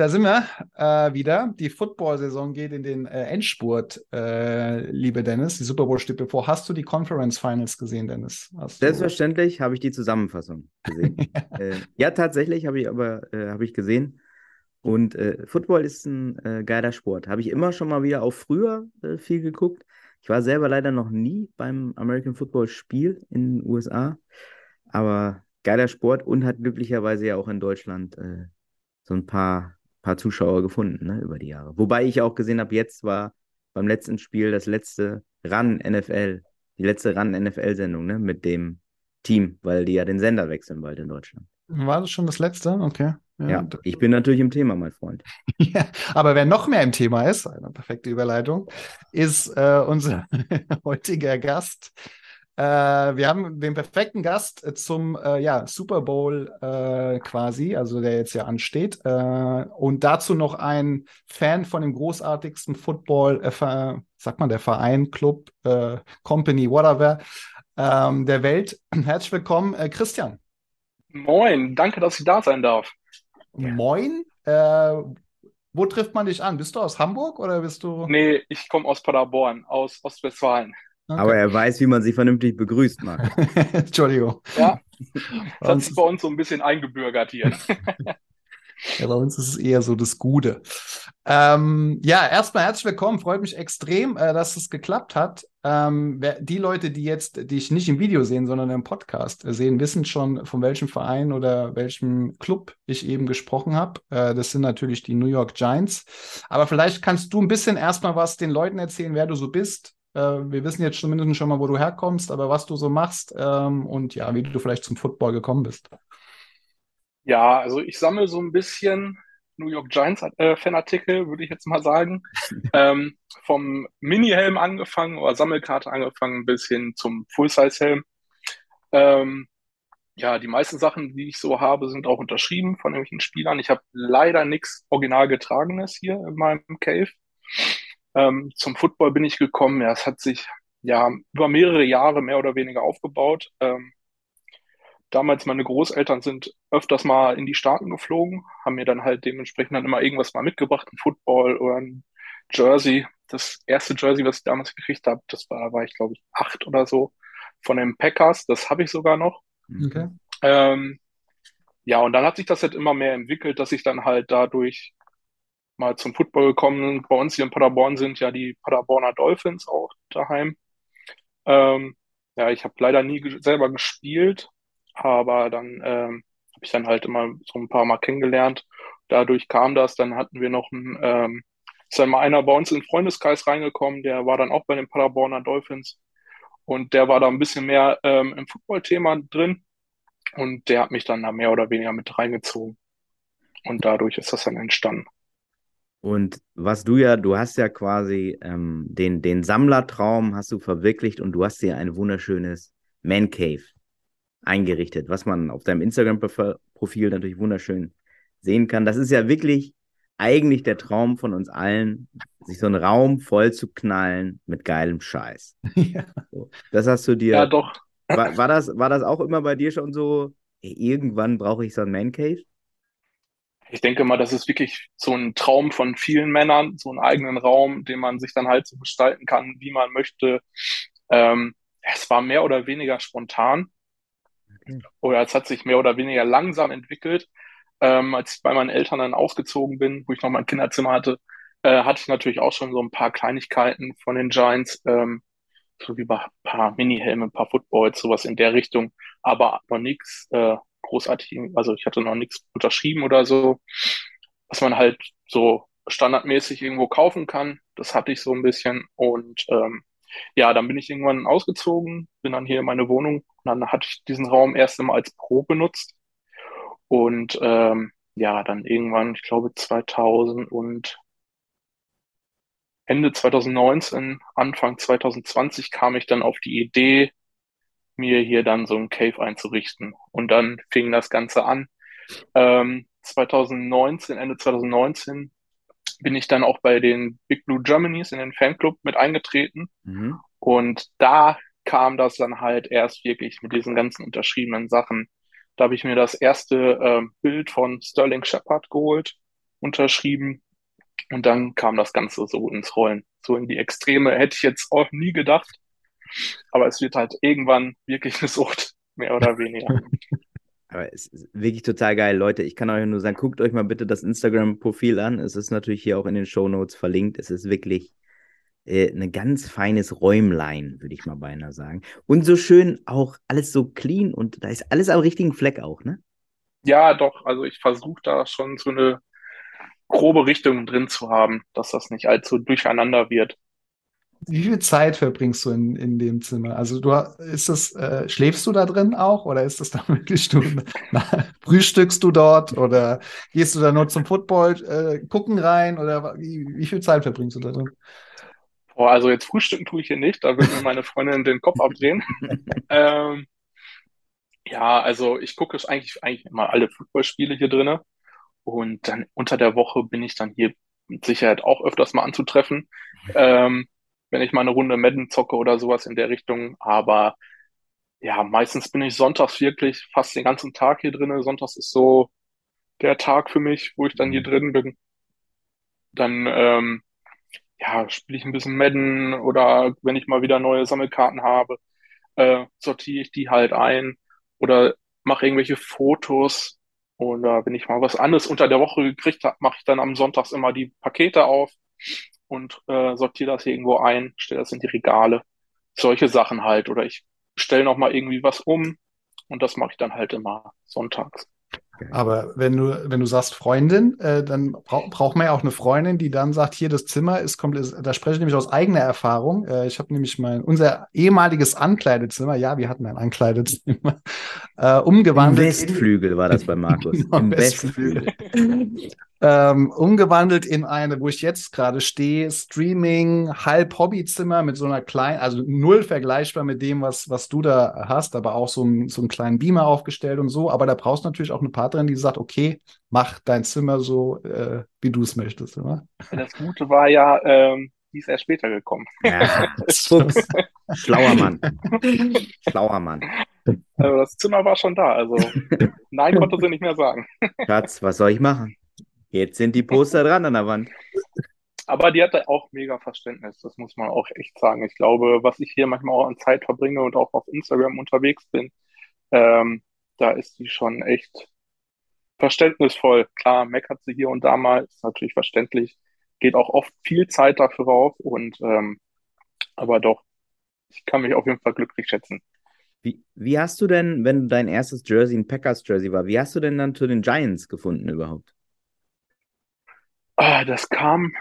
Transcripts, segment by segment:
da sind wir äh, wieder. Die Football-Saison geht in den äh, Endspurt, äh, liebe Dennis. Die Super Bowl steht bevor. Hast du die Conference Finals gesehen, Dennis? Hast Selbstverständlich habe ich die Zusammenfassung gesehen. Äh, ja, tatsächlich habe ich aber äh, habe ich gesehen. Und äh, Football ist ein geiler Sport. Habe ich immer schon mal wieder auch früher viel geguckt. Ich war selber leider noch nie beim American Football Spiel in den USA, aber geiler Sport und hat glücklicherweise ja auch in Deutschland so ein paar, paar Zuschauer gefunden ne, über die Jahre. Wobei ich auch gesehen habe, jetzt war beim letzten Spiel das letzte Run NFL, die letzte Run NFL-Sendung ne, mit dem Team, weil die ja den Sender wechseln bald in Deutschland. War das schon das letzte? Okay. Ja, ja ich bin natürlich im Thema, mein Freund. ja, aber wer noch mehr im Thema ist, eine perfekte Überleitung, ist äh, unser heutiger Gast, äh, wir haben den perfekten Gast äh, zum äh, ja, Super Bowl äh, quasi, also der jetzt ja ansteht. Äh, und dazu noch ein Fan von dem großartigsten Football, äh, sagt man, der Verein, Club, Company, whatever, ähm, der Welt. Herzlich willkommen, Christian. Moin, danke, dass ich da sein darf. Moin. wo trifft man dich an? Bist du aus Hamburg oder bist du? Nee, ich komme aus Paderborn, aus Ostwestfalen. Okay. Aber er weiß, wie man sich vernünftig begrüßt, Marc. Entschuldigung. Ja, das hat sich bei uns so ein bisschen eingebürgert hier. Ja, bei uns ist es eher so das Gute. Ähm, ja, erstmal herzlich willkommen. Freut mich extrem, äh, dass es geklappt hat. Ähm, wer, die Leute, die jetzt, die ich nicht im Video sehen, sondern im Podcast sehen, wissen schon, von welchem Verein oder welchem Club ich eben gesprochen habe. Äh, das sind natürlich die New York Giants. Aber vielleicht kannst du ein bisschen erstmal was den Leuten erzählen, wer du so bist, äh, wir wissen jetzt zumindest schon mal, wo du herkommst, aber was du so machst ähm, und ja, wie du vielleicht zum Football gekommen bist. Ja, also ich sammle so ein bisschen New York Giants äh, Fanartikel, würde ich jetzt mal sagen. ähm, vom Mini-Helm angefangen oder Sammelkarte angefangen bis hin zum Full-Size-Helm. Ähm, ja, die meisten Sachen, die ich so habe, sind auch unterschrieben von irgendwelchen Spielern. Ich habe leider nichts original getragenes hier in meinem Cave. Ähm, zum Football bin ich gekommen. Ja, es hat sich ja über mehrere Jahre mehr oder weniger aufgebaut. Ähm, damals meine Großeltern sind öfters mal in die Staaten geflogen, haben mir dann halt dementsprechend dann immer irgendwas mal mitgebracht, ein Football oder ein Jersey. Das erste Jersey, was ich damals gekriegt habe, das war, war ich glaube ich acht oder so von den Packers. Das habe ich sogar noch. Okay. Ähm, ja, und dann hat sich das halt immer mehr entwickelt, dass ich dann halt dadurch mal zum Football gekommen. Bei uns hier in Paderborn sind ja die Paderborner Dolphins auch daheim. Ähm, ja, ich habe leider nie ge selber gespielt, aber dann ähm, habe ich dann halt immer so ein paar Mal kennengelernt. Dadurch kam das. Dann hatten wir noch einen, ähm, ist dann mal einer bei uns in den Freundeskreis reingekommen, der war dann auch bei den Paderborner Dolphins. Und der war da ein bisschen mehr ähm, im Football-Thema drin. Und der hat mich dann da mehr oder weniger mit reingezogen. Und dadurch ist das dann entstanden. Und was du ja, du hast ja quasi ähm, den, den Sammlertraum hast du verwirklicht und du hast dir ein wunderschönes Man Cave eingerichtet, was man auf deinem Instagram-Profil natürlich wunderschön sehen kann. Das ist ja wirklich eigentlich der Traum von uns allen, sich so einen Raum voll zu knallen mit geilem Scheiß. Ja. So, das hast du dir. Ja, doch. War, war, das, war das auch immer bei dir schon so? Ey, irgendwann brauche ich so ein Man Cave? Ich denke mal, das ist wirklich so ein Traum von vielen Männern, so einen eigenen Raum, den man sich dann halt so gestalten kann, wie man möchte. Ähm, es war mehr oder weniger spontan oder es hat sich mehr oder weniger langsam entwickelt. Ähm, als ich bei meinen Eltern dann ausgezogen bin, wo ich noch mein Kinderzimmer hatte, äh, hatte ich natürlich auch schon so ein paar Kleinigkeiten von den Giants, ähm, so wie ein paar Mini-Helme, ein paar Footballs, sowas in der Richtung, aber noch nichts äh, großartig, also ich hatte noch nichts unterschrieben oder so, was man halt so standardmäßig irgendwo kaufen kann. Das hatte ich so ein bisschen. Und ähm, ja, dann bin ich irgendwann ausgezogen, bin dann hier in meine Wohnung und dann hatte ich diesen Raum erst einmal als Pro benutzt. Und ähm, ja, dann irgendwann, ich glaube 2000 und Ende 2019, Anfang 2020 kam ich dann auf die Idee, mir hier dann so ein Cave einzurichten. Und dann fing das Ganze an. Ähm, 2019, Ende 2019 bin ich dann auch bei den Big Blue Germanys in den Fanclub mit eingetreten. Mhm. Und da kam das dann halt erst wirklich mit diesen ganzen unterschriebenen Sachen. Da habe ich mir das erste äh, Bild von Sterling Shepard geholt, unterschrieben. Und dann kam das Ganze so ins Rollen. So in die Extreme hätte ich jetzt auch nie gedacht. Aber es wird halt irgendwann wirklich eine Sucht, mehr oder weniger. Aber es ist wirklich total geil, Leute. Ich kann euch nur sagen, guckt euch mal bitte das Instagram-Profil an. Es ist natürlich hier auch in den Show Notes verlinkt. Es ist wirklich äh, ein ganz feines Räumlein, würde ich mal beinahe sagen. Und so schön auch alles so clean und da ist alles am richtigen Fleck auch, ne? Ja, doch. Also ich versuche da schon so eine grobe Richtung drin zu haben, dass das nicht allzu durcheinander wird. Wie viel Zeit verbringst du in, in dem Zimmer? Also du ist das, äh, schläfst du da drin auch oder ist das dann wirklich du na, frühstückst du dort oder gehst du da nur zum Football äh, gucken rein oder wie, wie viel Zeit verbringst du da drin? Boah, also jetzt frühstücken tue ich hier nicht, da wird mir meine Freundin den Kopf abdrehen. ähm, ja, also ich gucke eigentlich, eigentlich immer alle Footballspiele hier drinne und dann unter der Woche bin ich dann hier mit Sicherheit auch öfters mal anzutreffen. Ähm, wenn ich mal eine Runde Madden zocke oder sowas in der Richtung. Aber ja, meistens bin ich sonntags wirklich fast den ganzen Tag hier drin. Sonntags ist so der Tag für mich, wo ich dann hier mhm. drin bin. Dann ähm, ja, spiele ich ein bisschen Madden oder wenn ich mal wieder neue Sammelkarten habe, äh, sortiere ich die halt ein oder mache irgendwelche Fotos oder wenn ich mal was anderes unter der Woche gekriegt habe, mache ich dann am Sonntags immer die Pakete auf und äh, sortiere das irgendwo ein, stelle das in die Regale. Solche Sachen halt. Oder ich stelle noch mal irgendwie was um und das mache ich dann halt immer sonntags. Aber wenn du, wenn du sagst Freundin, äh, dann bra braucht man ja auch eine Freundin, die dann sagt, hier das Zimmer ist komplett, da spreche ich nämlich aus eigener Erfahrung. Äh, ich habe nämlich mein, unser ehemaliges Ankleidezimmer, ja, wir hatten ein Ankleidezimmer, äh, umgewandelt. Im Westflügel war das bei Markus. Genau, Im Westflügel. Ähm, umgewandelt in eine, wo ich jetzt gerade stehe, Streaming, halb Hobbyzimmer mit so einer kleinen, also null vergleichbar mit dem, was, was du da hast, aber auch so, ein, so einen kleinen Beamer aufgestellt und so. Aber da brauchst du natürlich auch eine Partnerin, die sagt, okay, mach dein Zimmer so, äh, wie du es möchtest, oder? Das Gute war ja, ähm, die ist erst später gekommen. Ja, Schlauer Mann. Schlauer Mann. Also das Zimmer war schon da, also nein konnte sie nicht mehr sagen. Schatz, was soll ich machen? Jetzt sind die Poster dran an der Wand. Aber die hatte auch mega Verständnis, das muss man auch echt sagen. Ich glaube, was ich hier manchmal auch an Zeit verbringe und auch auf Instagram unterwegs bin, ähm, da ist sie schon echt verständnisvoll. Klar, meckert sie hier und da mal, ist natürlich verständlich, geht auch oft viel Zeit dafür rauf und ähm, aber doch, ich kann mich auf jeden Fall glücklich schätzen. Wie, wie hast du denn, wenn dein erstes Jersey ein Packers Jersey war, wie hast du denn dann zu den Giants gefunden überhaupt? Ah, das kam,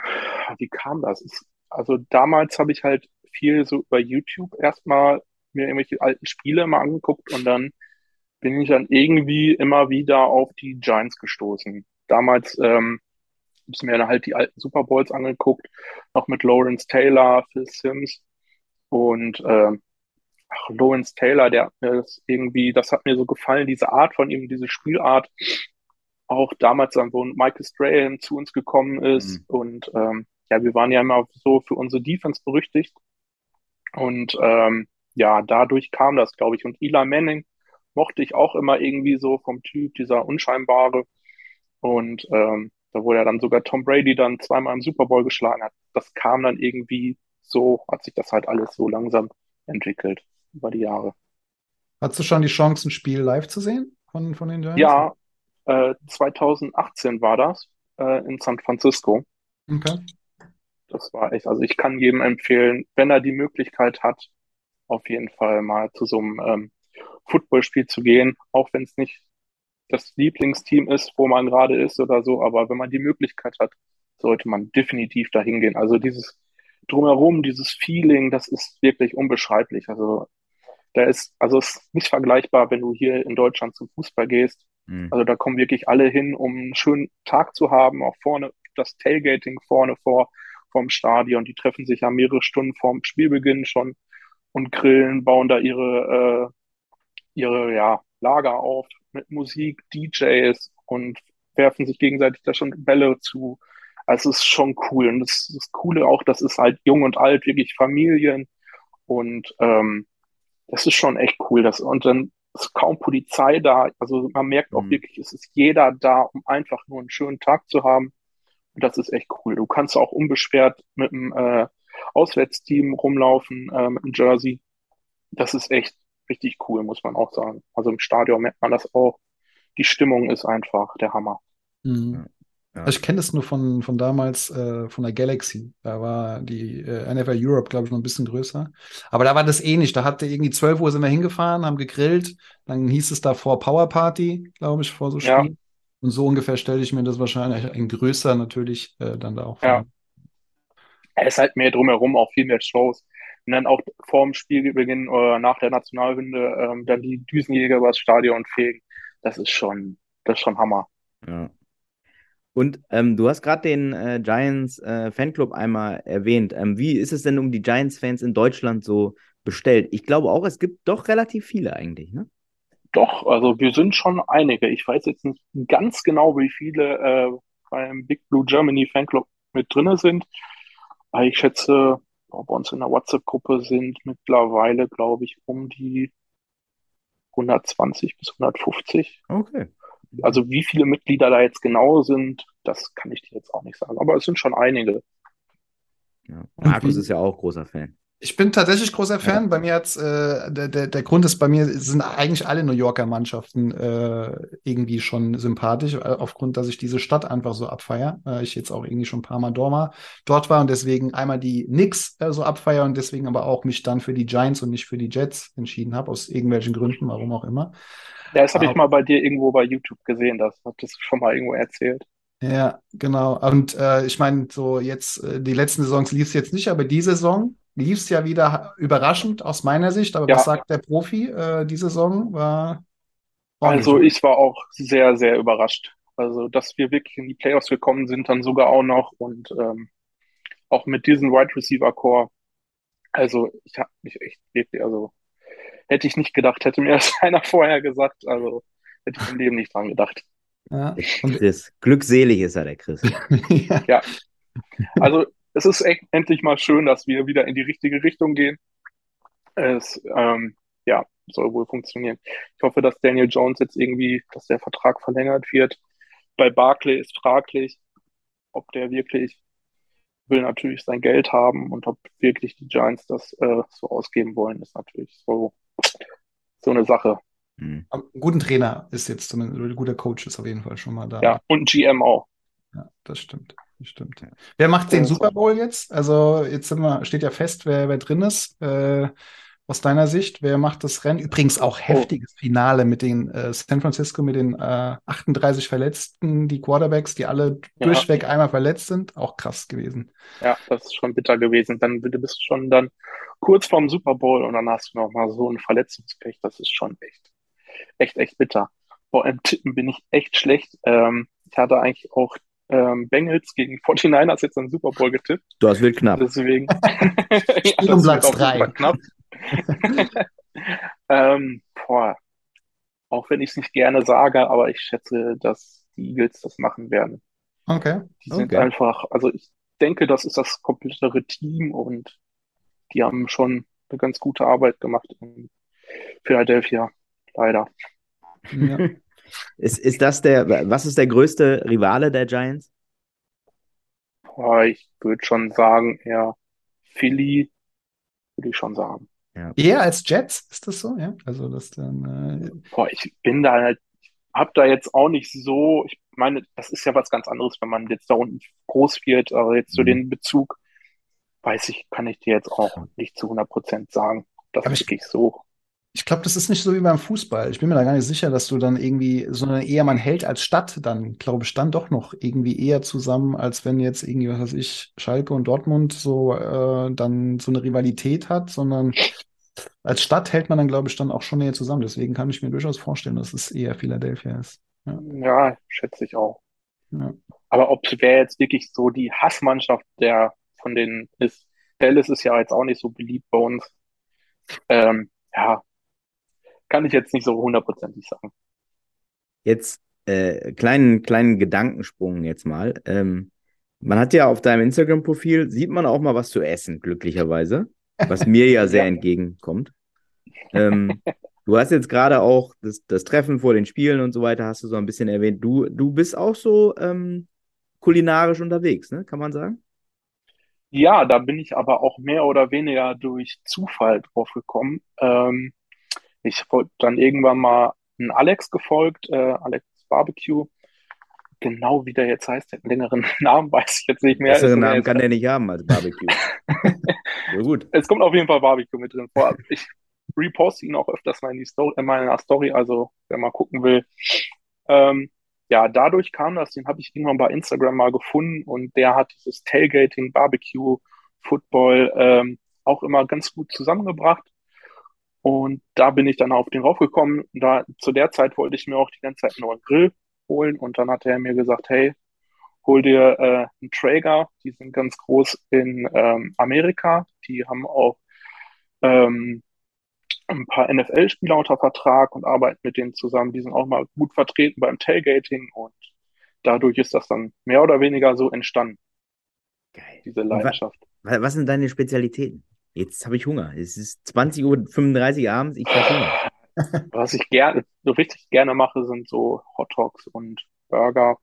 wie kam das? Also damals habe ich halt viel so über YouTube erstmal mir irgendwelche alten Spiele mal angeguckt und dann bin ich dann irgendwie immer wieder auf die Giants gestoßen. Damals ähm, habe ich mir dann halt die alten Super Bowls angeguckt, noch mit Lawrence Taylor, Phil Sims und ähm, ach, Lawrence Taylor, der hat mir das irgendwie, das hat mir so gefallen, diese Art von ihm, diese Spielart, auch damals dann, wo Michael Strahan zu uns gekommen ist. Mhm. Und ähm, ja, wir waren ja immer so für unsere Defense berüchtigt. Und ähm, ja, dadurch kam das, glaube ich. Und Eli Manning mochte ich auch immer irgendwie so vom Typ, dieser Unscheinbare. Und ähm, da wurde ja dann sogar Tom Brady dann zweimal im Super Bowl geschlagen hat. Das kam dann irgendwie so, hat sich das halt alles so langsam entwickelt über die Jahre. Hattest du schon die Chance, ein Spiel live zu sehen von, von den Giants? Ja, 2018 äh, war das äh, in San Francisco. Okay. Das war echt, also ich kann jedem empfehlen, wenn er die Möglichkeit hat, auf jeden Fall mal zu so einem ähm, Footballspiel zu gehen, auch wenn es nicht das Lieblingsteam ist, wo man gerade ist oder so, aber wenn man die Möglichkeit hat, sollte man definitiv dahin gehen. Also dieses drumherum, dieses Feeling, das ist wirklich unbeschreiblich. Also da ist, also es ist nicht vergleichbar, wenn du hier in Deutschland zum Fußball gehst Mhm. Also da kommen wirklich alle hin, um einen schönen Tag zu haben, auch vorne das Tailgating vorne vor vom Stadion. Die treffen sich ja mehrere Stunden vorm Spielbeginn schon und grillen, bauen da ihre, äh, ihre ja, Lager auf mit Musik, DJs und werfen sich gegenseitig da schon Bälle zu. Also es ist schon cool. Und das, das Coole auch, das ist halt jung und alt, wirklich Familien. Und ähm, das ist schon echt cool. Das, und dann ist kaum Polizei da. Also man merkt auch mhm. wirklich, es ist jeder da, um einfach nur einen schönen Tag zu haben. Und das ist echt cool. Du kannst auch unbeschwert mit dem äh, Auswärtsteam rumlaufen, äh, mit dem Jersey. Das ist echt richtig cool, muss man auch sagen. Also im Stadion merkt man das auch. Die Stimmung ist einfach der Hammer. Mhm. Ja. Ich kenne das nur von, von damals, äh, von der Galaxy. Da war die äh, NFL Europe, glaube ich, noch ein bisschen größer. Aber da war das ähnlich. Da hatte irgendwie 12 Uhr sind wir hingefahren, haben gegrillt. Dann hieß es da vor Power Party, glaube ich, vor so Spielen. Ja. Und so ungefähr stelle ich mir das wahrscheinlich ein größer natürlich äh, dann da auch vor. Ja. Es ist halt mehr drumherum, auch viel mehr Shows. Und dann auch vor dem Spielbeginn oder nach der Nationalhymne ähm, dann die Düsenjäger übers Stadion fegen. Das ist schon, das ist schon Hammer. Ja. Und ähm, du hast gerade den äh, Giants äh, Fanclub einmal erwähnt. Ähm, wie ist es denn um die Giants-Fans in Deutschland so bestellt? Ich glaube auch, es gibt doch relativ viele eigentlich, ne? Doch, also wir sind schon einige. Ich weiß jetzt nicht ganz genau, wie viele äh, beim Big Blue Germany Fanclub mit drin sind. Aber ich schätze, bei uns in der WhatsApp-Gruppe sind mittlerweile, glaube ich, um die 120 bis 150. Okay. Also wie viele Mitglieder da jetzt genau sind, das kann ich dir jetzt auch nicht sagen. Aber es sind schon einige. Ja. Markus ist ja auch großer Fan. Ich bin tatsächlich großer Fan. Ja. Bei mir hat's, äh, der, der, der Grund ist, bei mir sind eigentlich alle New Yorker Mannschaften äh, irgendwie schon sympathisch, äh, aufgrund, dass ich diese Stadt einfach so abfeier. Äh, ich jetzt auch irgendwie schon ein paar Mal dort war, dort war und deswegen einmal die Knicks äh, so abfeier und deswegen aber auch mich dann für die Giants und nicht für die Jets entschieden habe, aus irgendwelchen Gründen, warum auch immer. Ja, das habe ich mal bei dir irgendwo bei YouTube gesehen, das hattest du schon mal irgendwo erzählt. Ja, genau. Und äh, ich meine, so jetzt, äh, die letzten Saisons lief es jetzt nicht, aber die Saison lief es ja wieder überraschend aus meiner Sicht. Aber ja. was sagt der Profi? Äh, die Saison war. Also ich war auch sehr, sehr überrascht. Also, dass wir wirklich in die Playoffs gekommen sind, dann sogar auch noch und ähm, auch mit diesem Wide Receiver Core. Also, ich habe mich echt wirklich, also hätte ich nicht gedacht, hätte mir das einer vorher gesagt. Also hätte ich im Leben nicht dran gedacht. Ja. Und Chris. Glückselig ist er, der Chris. ja. ja. Also es ist echt, endlich mal schön, dass wir wieder in die richtige Richtung gehen. Es ähm, ja, soll wohl funktionieren. Ich hoffe, dass Daniel Jones jetzt irgendwie, dass der Vertrag verlängert wird. Bei Barclay ist fraglich, ob der wirklich will natürlich sein Geld haben und ob wirklich die Giants das äh, so ausgeben wollen, ist natürlich so so eine Sache. Mhm. Ein guten Trainer ist jetzt zumindest, ein guter Coach ist auf jeden Fall schon mal da. Ja, und GM auch. Ja, das stimmt. Stimmt. Wer macht den Super Bowl jetzt? Also jetzt wir, steht ja fest, wer, wer drin ist. Äh, aus deiner Sicht, wer macht das Rennen? Übrigens auch oh. heftiges oh. Finale mit den äh, San Francisco, mit den äh, 38 Verletzten, die Quarterbacks, die alle ja. durchweg einmal verletzt sind. Auch krass gewesen. Ja, das ist schon bitter gewesen. Dann bist du schon dann kurz vorm Super Bowl und dann hast du noch mal so ein Verletzungspech. Das ist schon echt, echt, echt bitter. Boah, im Tippen bin ich echt schlecht. Ähm, ich hatte eigentlich auch ähm, Bengals gegen 49ers jetzt einen Super Bowl getippt. Das wird knapp. Deswegen. ja, um Platz drei. Knapp. ähm, boah. Auch wenn ich es nicht gerne sage, aber ich schätze, dass die Eagles das machen werden. Okay. Die sind okay. einfach, also ich denke, das ist das komplettere Team und die haben schon eine ganz gute Arbeit gemacht in Philadelphia, leider. Ja. Ist, ist das der, was ist der größte Rivale der Giants? Boah, ich würde schon sagen, eher Philly, würde ich schon sagen. Ja. Eher als Jets, ist das so? Ja, also das dann. Äh... Boah, ich bin da halt, hab da jetzt auch nicht so, ich meine, das ist ja was ganz anderes, wenn man jetzt da unten groß wird, aber jetzt so mhm. den Bezug, weiß ich, kann ich dir jetzt auch nicht zu 100 Prozent sagen. Das ist wirklich so. Ich glaube, das ist nicht so wie beim Fußball. Ich bin mir da gar nicht sicher, dass du dann irgendwie, sondern eher man hält als Stadt dann, glaube ich, dann doch noch irgendwie eher zusammen, als wenn jetzt irgendwie, was weiß ich, Schalke und Dortmund so äh, dann so eine Rivalität hat, sondern als Stadt hält man dann, glaube ich, dann auch schon näher zusammen. Deswegen kann ich mir durchaus vorstellen, dass es eher Philadelphia ist. Ja, ja schätze ich auch. Ja. Aber ob wer jetzt wirklich so die Hassmannschaft der von denen ist. Dallas ist ja jetzt auch nicht so beliebt bei uns. Ähm, ja, kann ich jetzt nicht so hundertprozentig sagen. Jetzt äh, kleinen, kleinen Gedankensprung jetzt mal. Ähm, man hat ja auf deinem Instagram-Profil, sieht man auch mal was zu essen, glücklicherweise, was mir ja sehr ja. entgegenkommt. Ähm, du hast jetzt gerade auch das, das, Treffen vor den Spielen und so weiter, hast du so ein bisschen erwähnt. Du, du bist auch so ähm, kulinarisch unterwegs, ne? kann man sagen? Ja, da bin ich aber auch mehr oder weniger durch Zufall drauf gekommen. Ähm, ich wurde dann irgendwann mal einen Alex gefolgt, äh, Alex Barbecue. Genau wie der jetzt heißt, der hat einen längeren Namen, weiß ich jetzt nicht mehr. Besseren Namen kann der nicht haben als Barbecue. ja, gut. Es kommt auf jeden Fall Barbecue mit drin vor. Ich reposte ihn auch öfters mal in, die Story, in meiner Story, also wer mal gucken will. Ähm, ja, dadurch kam das, den habe ich irgendwann bei Instagram mal gefunden und der hat dieses Tailgating, Barbecue, Football ähm, auch immer ganz gut zusammengebracht. Und da bin ich dann auf den raufgekommen. Da, zu der Zeit wollte ich mir auch die ganze Zeit einen neuen Grill holen und dann hat er mir gesagt, hey, hol dir äh, einen Traeger, die sind ganz groß in ähm, Amerika, die haben auch ähm, ein paar NFL-Spieler unter Vertrag und arbeiten mit denen zusammen. Die sind auch mal gut vertreten beim Tailgating und dadurch ist das dann mehr oder weniger so entstanden. Geil. Diese Leidenschaft. Was, was sind deine Spezialitäten? Jetzt habe ich Hunger. Es ist 20.35 Uhr abends, ich habe Hunger. Was ich gerne, so richtig gerne mache, sind so Hot Dogs und Burger.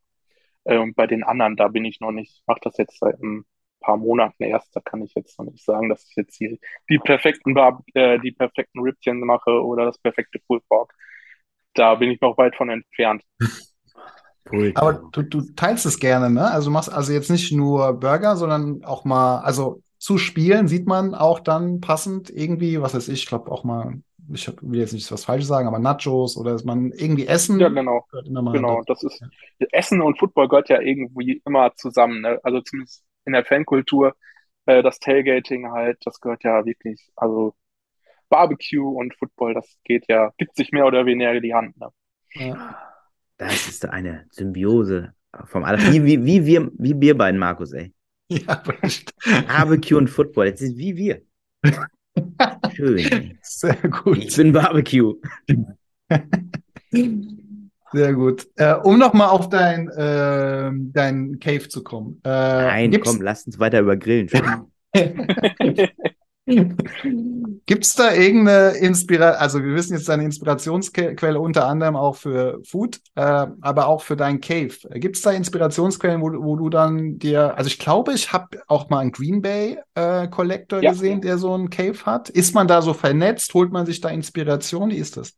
Äh, und bei den anderen, da bin ich noch nicht, mache das jetzt seit ein paar Monaten erst. Da kann ich jetzt noch nicht sagen, dass ich jetzt die, die perfekten Bar, äh, die perfekten Rippchen mache oder das perfekte Pulled Pork. Da bin ich noch weit von entfernt. Aber du, du teilst es gerne, ne? Also machst also jetzt nicht nur Burger, sondern auch mal, also zu spielen sieht man auch dann passend irgendwie, was weiß ich, ich glaube auch mal, ich will jetzt nicht was Falsches sagen, aber Nachos oder dass man irgendwie Essen. Ja, genau. genau, das ist ja. Essen und Football gehört ja irgendwie immer zusammen. Ne? Also zumindest in der Fankultur, äh, das Tailgating halt, das gehört ja wirklich, also Barbecue und Football, das geht ja, gibt sich mehr oder weniger die Hand. Ne? Ja. Das ist eine Symbiose vom Aller. Wie, wie, wie, wir, wie wir beiden, Markus, ey. Ja, Barbecue und Football, das ist wie wir. Schön. Sehr gut. Ich bin Barbecue. Sehr gut. Äh, um nochmal auf dein, äh, dein Cave zu kommen. Äh, Nein, komm, lass uns weiter über Grillen sprechen. Gibt es da irgendeine Inspiration? Also, wir wissen jetzt deine Inspirationsquelle unter anderem auch für Food, äh, aber auch für dein Cave. Gibt es da Inspirationsquellen, wo, wo, du dann dir, also ich glaube, ich habe auch mal einen Green Bay äh, Collector ja. gesehen, der so einen Cave hat. Ist man da so vernetzt? Holt man sich da Inspiration? Wie ist das?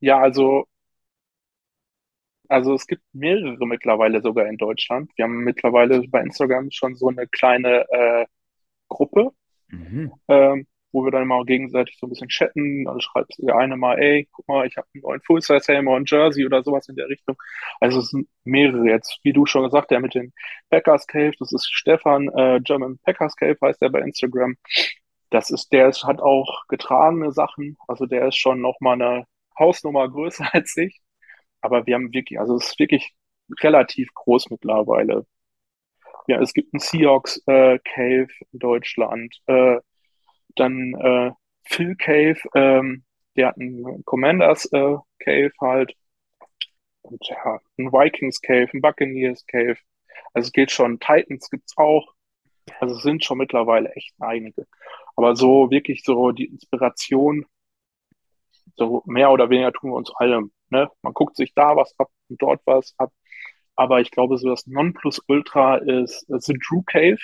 Ja, also, also es gibt mehrere mittlerweile sogar in Deutschland. Wir haben mittlerweile bei Instagram schon so eine kleine äh, Gruppe, Mhm. Ähm, wo wir dann mal gegenseitig so ein bisschen chatten. Also schreibt der eine mal, ey, guck mal, ich habe einen neuen Full-Size-Helm und Jersey oder sowas in der Richtung. Also es sind mehrere jetzt, wie du schon gesagt, der mit den Packers Cave, das ist Stefan, äh, German Packers Cave heißt der bei Instagram. Das ist, der ist, hat auch getragene Sachen, also der ist schon nochmal eine Hausnummer größer als ich. Aber wir haben wirklich, also es ist wirklich relativ groß mittlerweile ja, es gibt einen Seahawks äh, Cave in Deutschland, äh, dann äh, Phil Cave, ähm, der hat einen Commanders äh, Cave halt und ja, ein Vikings Cave, ein Buccaneers Cave. Also es geht schon, Titans gibt's auch. Also es sind schon mittlerweile echt einige. Aber so wirklich so die Inspiration, so mehr oder weniger tun wir uns allem. Ne? Man guckt sich da was ab und dort was ab. Aber ich glaube, so das Nonplusultra ist The Drew Cave.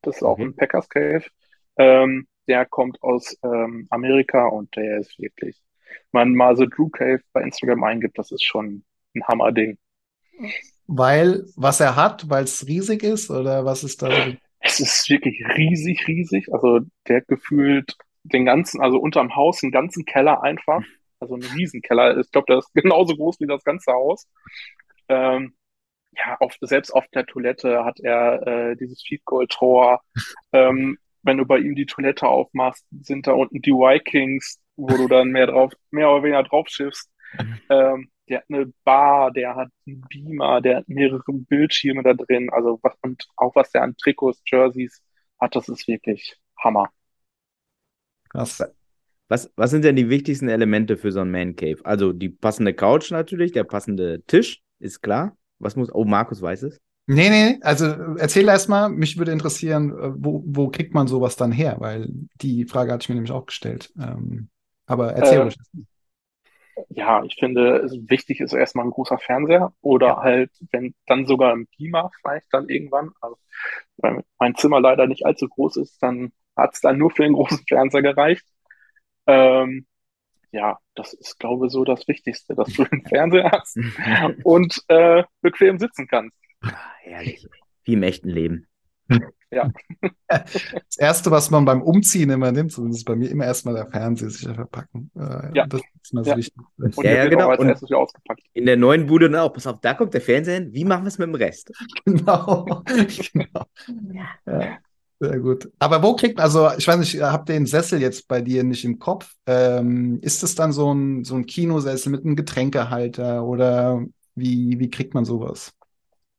Das ist auch mhm. ein Packers Cave. Ähm, der kommt aus ähm, Amerika und der ist wirklich, wenn man mal The Drew Cave bei Instagram eingibt, das ist schon ein Hammerding. Weil, was er hat, weil es riesig ist oder was ist da? Es ist wirklich riesig, riesig. Also der gefühlt den ganzen, also unterm Haus, den ganzen Keller einfach. Also ein Riesenkeller. Ich glaube, der ist genauso groß wie das ganze Haus. Ähm, ja, auf, selbst auf der Toilette hat er äh, dieses Feed Goal Tor. ähm, wenn du bei ihm die Toilette aufmachst, sind da unten die Vikings, wo du dann mehr drauf, mehr oder weniger drauf schiffst. Ähm, der hat eine Bar, der hat einen Beamer, der hat mehrere Bildschirme da drin, also was, und auch was der an Trikots, Jerseys hat, das ist wirklich Hammer. Krass. Was, was sind denn die wichtigsten Elemente für so ein Man Cave? Also die passende Couch natürlich, der passende Tisch, ist klar. Was muss. Oh, Markus weiß es. Nee, nee, also erzähl erst mal, mich würde interessieren, äh, wo, wo kriegt man sowas dann her? Weil die Frage hatte ich mir nämlich auch gestellt. Ähm, aber erzähl Äh, ruhig. Ja, ich finde, es wichtig ist erstmal ein großer Fernseher oder halt, wenn dann sogar ein Beamer vielleicht dann irgendwann. Also, weil mein Zimmer leider nicht allzu groß ist, dann hat es dann nur für den großen Fernseher gereicht. Ähm, ja, das ist, glaube ich, so das Wichtigste, dass du einen Fernseher hast und äh, bequem sitzen kannst. Ah, herrlich. Wie im echten Leben. Das Erste, was man beim Umziehen immer nimmt, zumindest bei mir, immer erstmal der Fernseher sicher verpacken. Äh, Ja. Das ist mal so Ja. wichtig. Und Ja, der ja, genau. auch als Und- ausgepackt. In der neuen Bude dann auch. Pass auf, da kommt der Fernseher hin. Wie machen wir es mit dem Rest? Genau. genau. Ja. Sehr gut. Aber wo kriegt, also ich weiß nicht, habt den Sessel jetzt bei dir nicht im Kopf? Ähm, ist es dann so ein, so ein Kinosessel mit einem Getränkehalter oder wie, wie kriegt man sowas?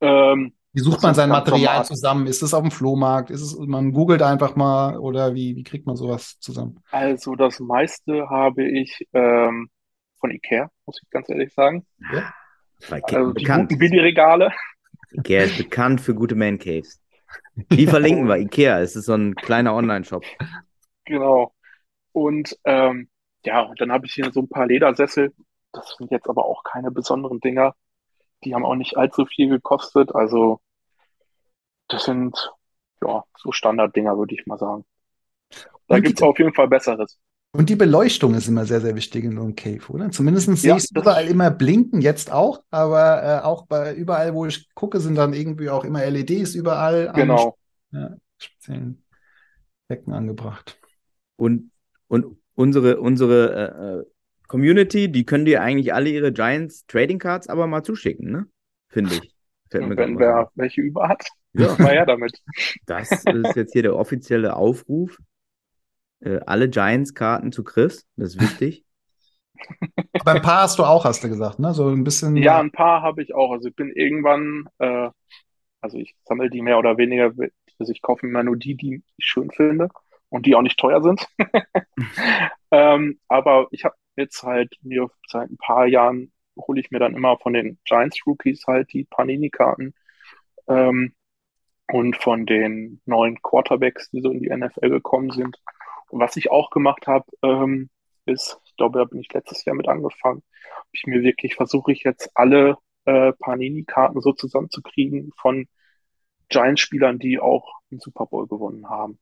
Ähm, Wie sucht Das man sein Material zusammen? Ist es auf dem Flohmarkt? Ist es, man googelt einfach mal oder wie, wie kriegt man sowas zusammen? also das meiste habe ich ähm, von Ikea, muss ich ganz ehrlich sagen. Ke- Also die bekannt. guten Billigregale. Ikea ist bekannt für gute Man Caves. Die verlinken wir. Ikea, es ist so ein kleiner Online-Shop. Genau. Und ähm, ja, und dann habe ich hier so ein paar Ledersessel. Das sind jetzt aber auch keine besonderen Dinger. Die haben auch nicht allzu viel gekostet. Also das sind ja so Standarddinger, würde ich mal sagen. Da gibt's die- auf jeden Fall Besseres. Und die Beleuchtung ist immer sehr, sehr wichtig in so einem Cave, oder? Zumindest sehe Ja, ich es überall immer blinken, jetzt auch, aber äh, auch bei überall, wo ich gucke, sind dann irgendwie auch immer LEDs überall an Genau. ja, speziellen Ecken angebracht. Und, und unsere, unsere äh, äh, Community, die können dir eigentlich alle ihre Giants Trading Cards aber mal zuschicken, ne? Finde ich. Wenn wer welche über hat, Ja, mal her damit. das ist jetzt hier der offizielle Aufruf. Äh, alle Giants-Karten zu Chris, das ist wichtig. Aber ein paar hast du auch, hast du gesagt, ne? So ein bisschen. Ja, ein paar habe ich auch. Also ich bin irgendwann, äh, also ich sammle die mehr oder weniger, also ich kaufe mir immer nur die, die ich schön finde und die auch nicht teuer sind. Ähm, aber ich habe jetzt halt mir seit ein paar Jahren hole ich mir dann immer von den Giants Rookies halt die Panini-Karten ähm, und von den neuen Quarterbacks, die so in die NFL gekommen sind. Was ich auch gemacht habe, ähm, ist, ich glaube, da bin ich letztes Jahr mit angefangen, habe ich mir wirklich versuche ich jetzt alle äh, Panini-Karten so zusammenzukriegen von Giants-Spielern, die auch den Super Bowl gewonnen haben.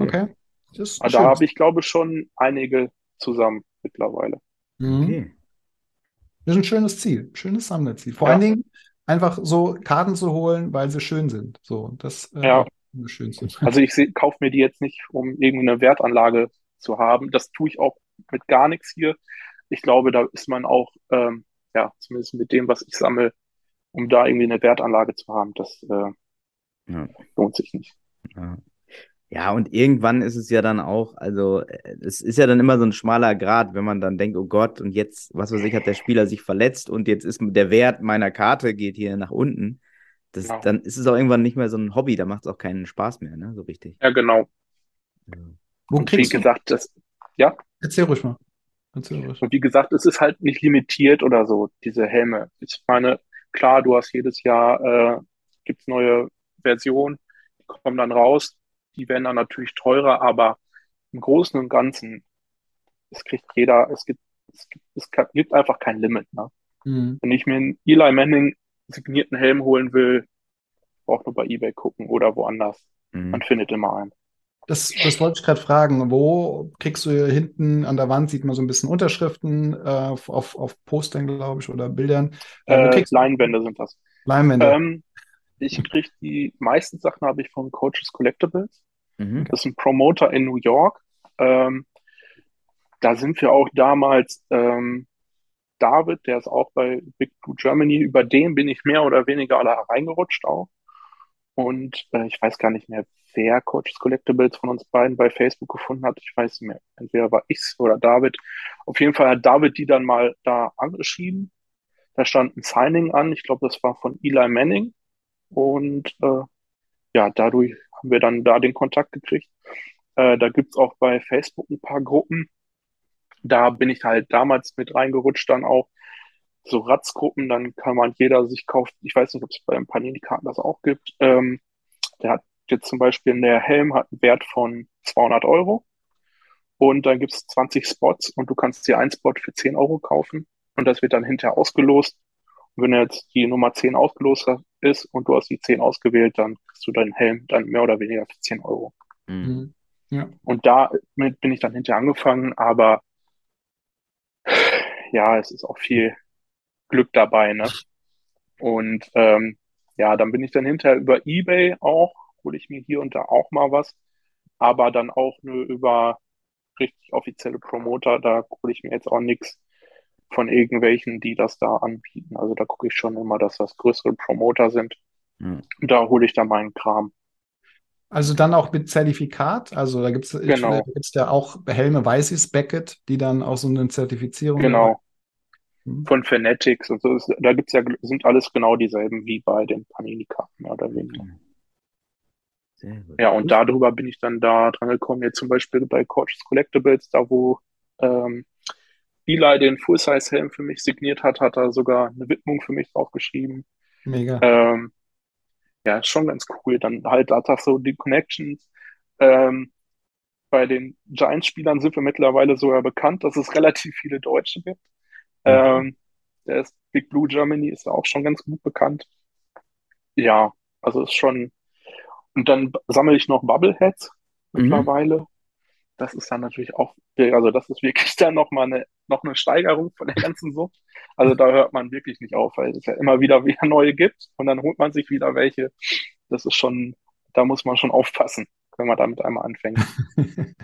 Okay. Das ist Also schön. da habe ich, glaube ich, schon einige zusammen mittlerweile. Mhm. Okay. Das ist ein schönes Ziel, schönes Sammlerziel. Vor Ja. allen Dingen einfach so Karten zu holen, weil sie schön sind. So, das äh, Ja. Schönste. Also ich kaufe mir die jetzt nicht, um irgendeine Wertanlage zu haben. Das tue ich auch mit gar nichts hier. Ich glaube, da ist man auch, ähm, ja, zumindest mit dem, was ich sammle, um da irgendwie eine Wertanlage zu haben, das äh, Ja. lohnt sich nicht. Ja. Ja, und irgendwann ist es ja dann auch, also äh, es ist ja dann immer so ein schmaler Grat, wenn man dann denkt, oh Gott, und jetzt, was weiß ich, hat der Spieler sich verletzt und jetzt ist der Wert meiner Karte geht hier nach unten. Das, Genau. Dann ist es auch irgendwann nicht mehr so ein Hobby, da macht es auch keinen Spaß mehr, ne? So richtig. Ja, genau. Wo Und wie du? gesagt, das, ja, Erzähl ruhig mal. Erzähl ruhig. und wie gesagt, es ist halt nicht limitiert oder so, diese Helme. Ich meine, klar, du hast jedes Jahr, äh, gibt's neue Versionen, die kommen dann raus, die werden dann natürlich teurer, aber im Großen und Ganzen, es kriegt jeder, es gibt, es gibt, es gibt einfach kein Limit, ne? Mhm. Wenn ich mir einen Eli Manning signierten Helm holen will, brauche nur bei eBay gucken oder woanders. Mhm. Man findet immer einen. Das, das wollte ich gerade fragen. Wo kriegst du hier hinten an der Wand, sieht man so ein bisschen Unterschriften äh, auf, auf, Postern, glaube ich, oder Bildern. Äh, Äh, Leinwände sind das. Leinwände? Ähm, ich kriege die meisten Sachen habe ich von Coaches Collectibles. Mhm. Das ist ein Promoter in New York. Ähm, da sind wir auch damals, ähm, David, der ist auch bei Big Blue Germany, über den bin ich mehr oder weniger alle reingerutscht auch. Und äh, ich weiß gar nicht mehr, wer Coaches Collectibles von uns beiden bei Facebook gefunden hat. Ich weiß nicht mehr. Entweder war ich's oder David. Auf jeden Fall hat David die dann mal da angeschrieben. Da stand ein Signing an. Ich glaube, das war von Eli Manning. Und äh, ja, dadurch haben wir dann da den Kontakt gekriegt. Äh, da gibt's auch bei Facebook ein paar Gruppen. Da bin ich halt damals mit reingerutscht, dann auch so Ratzgruppen, dann kann man jeder sich kaufen. Ich weiß nicht, ob es beim Panini-Karten das auch gibt. Ähm, der hat jetzt zum Beispiel, der Helm hat einen Wert von 200 Euro und dann gibt's 20 Spots und du kannst dir einen Spot für 10 Euro kaufen und das wird dann hinterher ausgelost. Und wenn jetzt die Nummer 10 ausgelost ist und du hast die 10 ausgewählt, dann kriegst du deinen Helm dann mehr oder weniger für 10 Euro. Mhm. Ja. Und damit bin ich dann hinterher angefangen, aber ja, es ist auch viel Glück dabei, ne? Und ähm, ja, dann bin ich dann hinterher über eBay auch, hole ich mir hier und da auch mal was, aber dann auch nur über richtig offizielle Promoter, da hole ich mir jetzt auch nichts von irgendwelchen, die das da anbieten. Also da gucke ich schon immer, dass das größere Promoter sind. Mhm. Und da hole ich dann meinen Kram. Also dann auch mit Zertifikat. Also da gibt es Genau. da gibt's ja auch Helme Weißes Beckett, die dann auch so eine Zertifizierung Genau. Mhm. Von Fanatics und so. ist- Da gibt's ja, sind alles genau dieselben wie bei den Panini-Karten, mehr oder weniger. Sehr gut. Ja, und darüber bin ich dann da dran gekommen, jetzt zum Beispiel bei Coach's Collectibles, da wo ähm, Eli den Full-Size-Helm für mich signiert hat, hat er sogar eine Widmung für mich draufgeschrieben. Mega. Ähm, ja, schon ganz cool. Dann halt da so die Connections. Ähm, bei den Giants-Spielern sind wir mittlerweile sogar bekannt, dass es relativ viele Deutsche gibt. Ähm, der ist Big Blue Germany ist ja auch schon ganz gut bekannt. Ja, also ist schon. Und dann sammle ich noch Bubbleheads Mhm. mittlerweile. Das ist dann natürlich auch, also das ist wirklich dann nochmal eine, noch eine Steigerung von der ganzen Sucht. Also da hört man wirklich nicht auf, weil es ja immer wieder wieder neue gibt und dann holt man sich wieder welche. Das ist schon, da muss man schon aufpassen, wenn man damit einmal anfängt.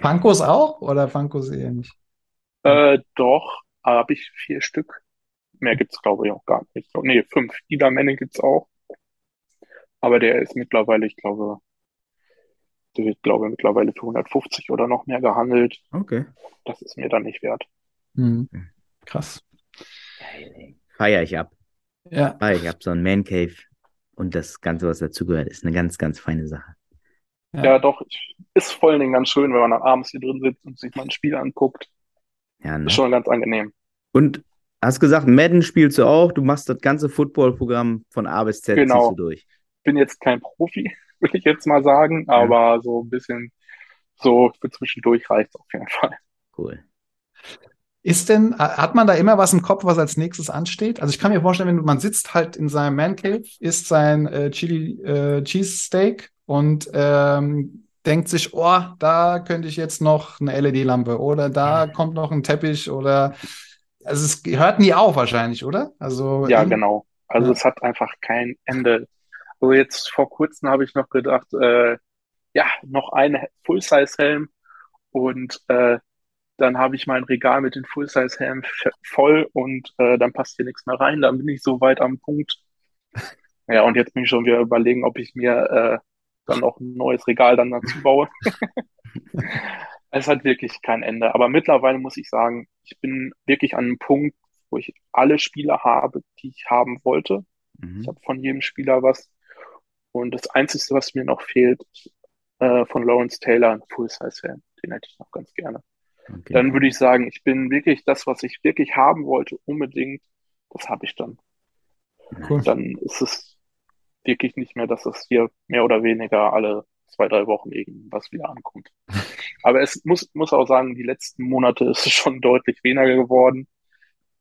Funkos auch oder Funkos eher nicht? Äh, doch, habe ich vier Stück. Mehr gibt's glaube ich auch gar nicht. Nee, fünf. Ida Manning gibt's auch. Aber der ist mittlerweile, ich glaube, wird, glaube ich, mittlerweile für 150 oder noch mehr gehandelt. Okay. Das ist mir dann nicht wert. Hm. Krass. Feier ich ab. Ja, Feier ich ab. So ein Man Cave und das Ganze, was dazugehört, ist eine ganz, ganz feine Sache. Ja. Ja, doch, ich, ist vor allen Dingen ganz schön, wenn man dann abends hier drin sitzt und sich mal ein Spiel anguckt. Ja, ne? Ist schon ganz angenehm. Und hast gesagt, Madden spielst du auch. Du machst das ganze Football-Programm von A bis Z Genau. ziehst du durch. Bin jetzt kein Profi, würde ich jetzt mal sagen, aber so ein bisschen so für zwischendurch reicht's auf jeden Fall. Cool. Ist denn, hat man da immer was im Kopf, was als nächstes ansteht? Also ich kann mir vorstellen, wenn man sitzt halt in seinem Man Cave, isst sein äh, Chili äh, Cheese Steak und ähm, denkt sich, oh, da könnte ich jetzt noch eine LED-Lampe oder da kommt noch ein Teppich oder also es hört nie auf wahrscheinlich, oder? Also Ja, genau. Also Ja. es hat einfach kein Ende. Also jetzt vor kurzem habe ich noch gedacht, äh, ja, noch ein Full-Size-Helm und äh, dann habe ich mein Regal mit den Full-Size-Helmen voll und äh, dann passt hier nichts mehr rein. Dann bin ich so weit am Punkt. Ja, und jetzt bin ich schon wieder überlegen, ob ich mir äh, dann noch ein neues Regal dann dazu baue. Es hat wirklich kein Ende. Aber mittlerweile muss ich sagen, ich bin wirklich an einem Punkt, wo ich alle Spieler habe, die ich haben wollte. Mhm. Ich habe von jedem Spieler was. Und das Einzige, was mir noch fehlt, äh, von Lawrence Taylor ein Full-Size-Helm. Den hätte ich noch ganz gerne. Okay. Dann würde ich sagen, ich bin wirklich das, was ich wirklich haben wollte, unbedingt. Das habe ich dann. Cool. Dann ist es wirklich nicht mehr, dass es hier mehr oder weniger alle zwei, drei Wochen irgendwas wieder ankommt. Aber es muss, muss auch sagen, die letzten Monate ist es schon deutlich weniger geworden.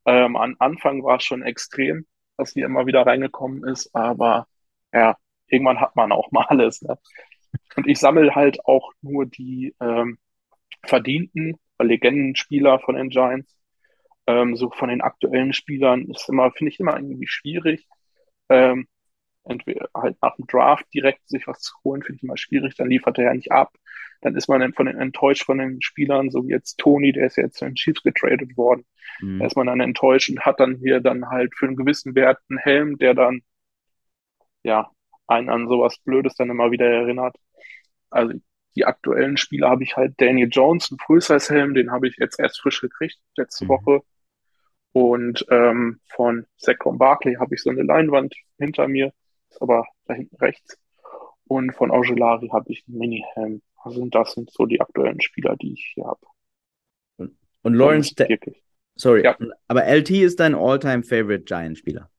Ähm, am Anfang war es schon extrem, dass hier immer wieder reingekommen ist, aber ja, irgendwann hat man auch mal alles. Ne? Und ich sammle halt auch nur die ähm, verdienten Legendenspieler von den Giants. Ähm, so von den aktuellen Spielern ist immer, finde ich immer irgendwie schwierig. Ähm, entweder halt nach dem Draft direkt sich was zu holen, finde ich immer schwierig, dann liefert er ja nicht ab. Dann ist man dann von den enttäuscht von den Spielern, so wie jetzt Tony, der ist ja jetzt zu den Chiefs getradet worden. Mhm. Da ist man dann enttäuscht und hat dann hier dann halt für einen gewissen Wert einen Helm, der dann, ja, einen an sowas Blödes dann immer wieder erinnert. Also die aktuellen Spieler habe ich halt Daniel Jones, einen Full-Size-Helm, den habe ich jetzt erst frisch gekriegt, letzte Mhm. Woche. Und ähm, von Saquon Barkley habe ich so eine Leinwand hinter mir, ist aber da hinten rechts. Und von Augelari habe ich einen Mini-Helm. Also das sind so die aktuellen Spieler, die ich hier habe. Und, und Lawrence, wirklich. sorry, Ja. aber LT ist dein All-Time-Favorite Giant-Spieler.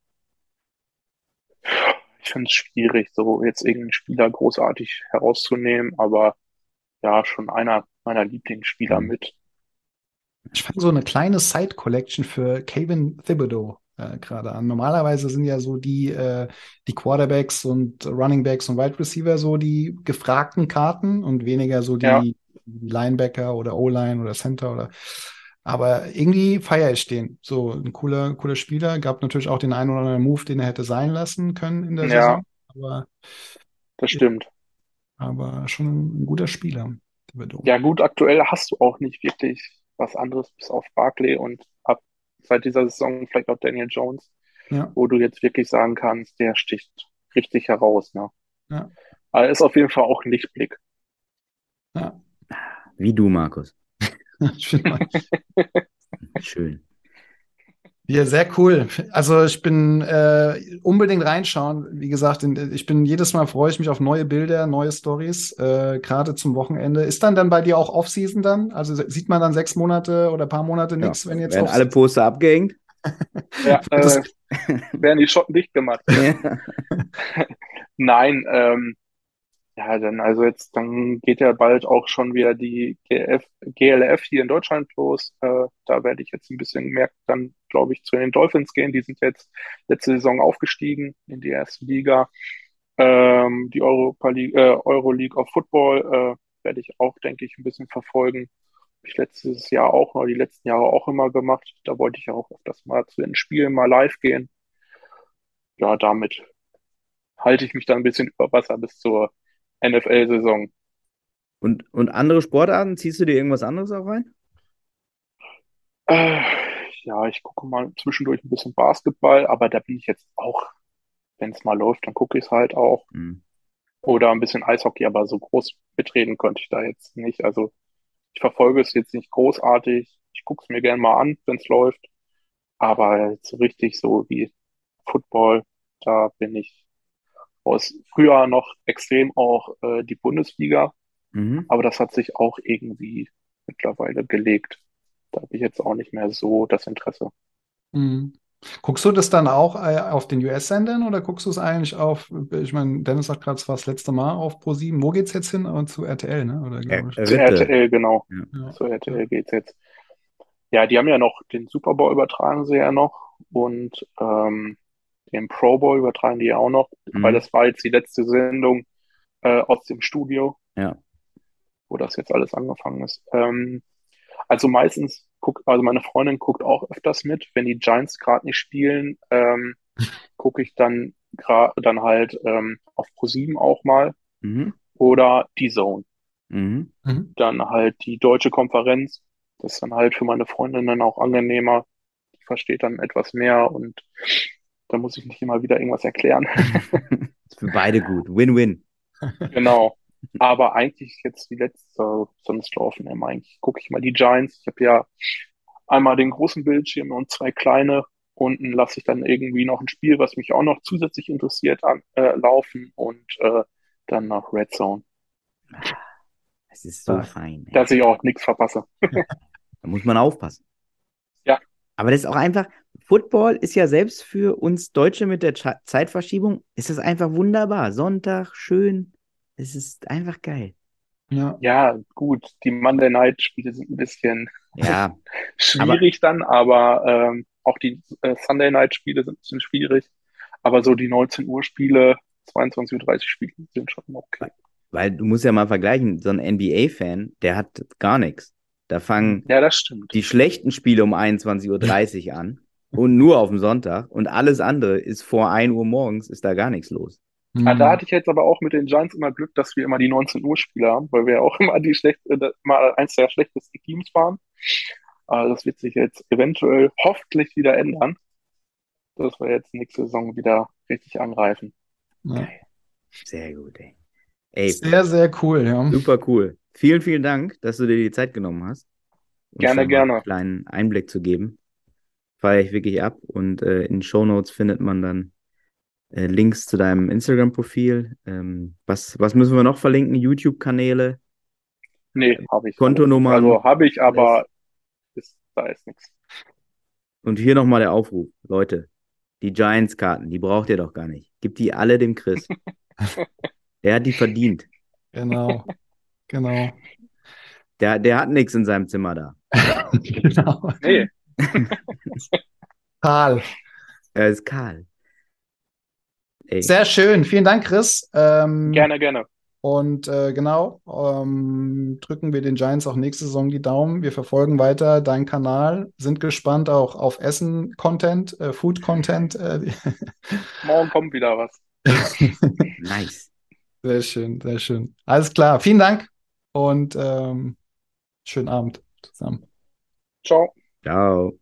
Finde es schwierig, so jetzt irgendeinen Spieler großartig herauszunehmen, aber ja, schon einer meiner Lieblingsspieler Mhm. mit. Ich fange so eine kleine Side-Collection für Kevin Thibodeau äh, gerade an. Normalerweise sind ja so die, äh, die Quarterbacks und Runningbacks und Wide Receiver so die gefragten Karten und weniger so die Ja. Linebacker oder O-Line oder Center oder. Aber irgendwie feiere ich den. So ein cooler, cooler Spieler. Gab natürlich auch den einen oder anderen Move, den er hätte sein lassen können in der Ja. Saison. Aber, Das stimmt. aber schon ein, ein guter Spieler. Ja, gut, aktuell hast du auch nicht wirklich was anderes bis auf Barkley und ab seit dieser Saison vielleicht auch Daniel Jones, Ja. wo du jetzt wirklich sagen kannst, der sticht richtig heraus, ne? Ja. Aber er ist auf jeden Fall auch ein Lichtblick. Ja. Wie du, Markus. Ich find mal- Schön. Ja, sehr cool. Also ich bin äh, unbedingt reinschauen. Wie gesagt, in, ich bin jedes Mal freue ich mich auf neue Bilder, neue Stories, äh, gerade zum Wochenende. Ist dann dann bei dir auch Off-Season dann? Also sieht man dann sechs Monate oder paar Monate Ja. nichts, wenn jetzt Werden alle Poster abgehängt? Ja, äh, werden die Schotten dicht gemacht. Ja. Nein, ähm, ja, dann also jetzt, dann geht ja bald auch schon wieder die GF, GLF hier in Deutschland los. Äh, da werde ich jetzt ein bisschen mehr dann, glaube ich, zu den Dolphins gehen. Die sind jetzt letzte Saison aufgestiegen in die erste Liga. Ähm, die Europa League, äh, Euro League of Football äh, werde ich auch, denke ich, ein bisschen verfolgen. Hab ich letztes Jahr auch noch, die letzten Jahre auch immer gemacht. Da wollte ich ja auch öfters mal zu den Spielen mal live gehen. Ja, damit halte ich mich dann ein bisschen über Wasser bis zur NFL-Saison. Und, und andere Sportarten, ziehst du dir irgendwas anderes auch rein? Äh, ja, ich gucke mal zwischendurch ein bisschen Basketball, aber da bin ich jetzt auch, wenn es mal läuft, dann gucke ich es halt auch. Hm. Oder ein bisschen Eishockey, aber so groß mitreden konnte ich da jetzt nicht. Also ich verfolge es jetzt nicht großartig. Ich gucke es mir gerne mal an, wenn es läuft. Aber so richtig so wie Football, da bin ich aus früher noch extrem auch äh, die Bundesliga. Mhm. Aber das hat sich auch irgendwie mittlerweile gelegt. Da habe ich jetzt auch nicht mehr so das Interesse. Mhm. Guckst du das dann auch äh, auf den US-Sendern oder guckst du es eigentlich auf, ich meine, Dennis sagt gerade, es war das letzte Mal auf Pro7. Wo geht's jetzt hin? Äh, Zu RTL, ne? Oder glaube ich. Äh, Zu. RTL, genau. Ja. Zu RTL geht's jetzt. Ja, die haben ja noch den Super Bowl übertragen sie ja noch und ähm, den Pro Bowl übertragen die ja auch noch, Mhm. weil das war jetzt die letzte Sendung äh, aus dem Studio, Ja. wo das jetzt alles angefangen ist. Ähm, also meistens guckt, also meine Freundin guckt auch öfters mit, wenn die Giants gerade nicht spielen, ähm, gucke ich dann gra- dann halt ähm, auf Pro7 auch mal Mhm. oder die Zone. Mhm. Mhm. Dann halt die deutsche Konferenz. Das ist dann halt für meine Freundin dann auch angenehmer. Die versteht dann etwas mehr und da muss ich nicht immer wieder irgendwas erklären. Ist für beide gut. Win-win. Genau. Aber eigentlich jetzt die letzte, sonst laufen immer eigentlich, gucke ich mal die Giants. Ich habe ja einmal den großen Bildschirm und zwei kleine. Unten lasse ich dann irgendwie noch ein Spiel, was mich auch noch zusätzlich interessiert, an, äh, laufen und äh, dann nach Red Zone, Es ist so Ah. fein. ey. dass ich auch nichts verpasse. Da muss man aufpassen. Ja. Aber das ist auch einfach, Football ist ja selbst für uns Deutsche mit der Cha- Zeitverschiebung, ist das einfach wunderbar. Sonntag, schön. Es ist einfach geil. Ja. Ja, gut, die Monday Night Spiele sind ein bisschen Ja, schwierig dann, aber ähm, auch die äh, Sunday Night Spiele sind ein bisschen schwierig. Aber so die 19 Uhr Spiele, 22.30 Uhr Spiele sind schon okay. weil du musst ja mal vergleichen, so ein NBA-Fan, der hat gar nichts. Da fangen Ja, das stimmt. die schlechten Spiele um 21.30 Uhr an und nur auf dem Sonntag und alles andere ist vor 1 Uhr morgens, ist da gar nichts los. Ah, Mhm. da hatte ich jetzt aber auch mit den Giants immer Glück, dass wir immer die 19 Uhr Spiele haben, weil wir ja auch immer die schlecht, äh, mal eins der schlechtesten Teams waren. Aber das wird sich jetzt eventuell hoffentlich wieder ändern, dass wir jetzt nächste Saison wieder richtig angreifen. Ja. Sehr gut, ey. Ey, Sehr, sehr cool, ja. super cool. Vielen, vielen Dank, dass du dir die Zeit genommen hast. uns Gerne, gerne. Einen kleinen Einblick zu geben. Feiere ich wirklich ab und äh, in Shownotes findet man dann äh, Links zu deinem Instagram-Profil. Ähm, was, was müssen wir noch verlinken? YouTube-Kanäle? Nee, habe ich. Kontonummer. Also habe ich, aber ist, da ist nichts. Und hier nochmal der Aufruf. Leute, die Giants-Karten, die braucht ihr doch gar nicht. Gebt die alle dem Chris. Der hat die verdient. Genau. Genau. Der, der hat nichts in seinem Zimmer da. genau. Nee, Karl. Er ist kahl. Ey, Sehr schön. Vielen Dank, Chris. Ähm, gerne, gerne. Und äh, genau, ähm, drücken wir den Giants auch nächste Saison die Daumen. Wir verfolgen weiter deinen Kanal, sind gespannt auch auf Essen-Content, äh, Food-Content. Äh, Morgen kommt wieder was. nice. sehr schön, sehr schön. Alles klar. Vielen Dank und ähm, schönen Abend zusammen. Ciao. Ciao.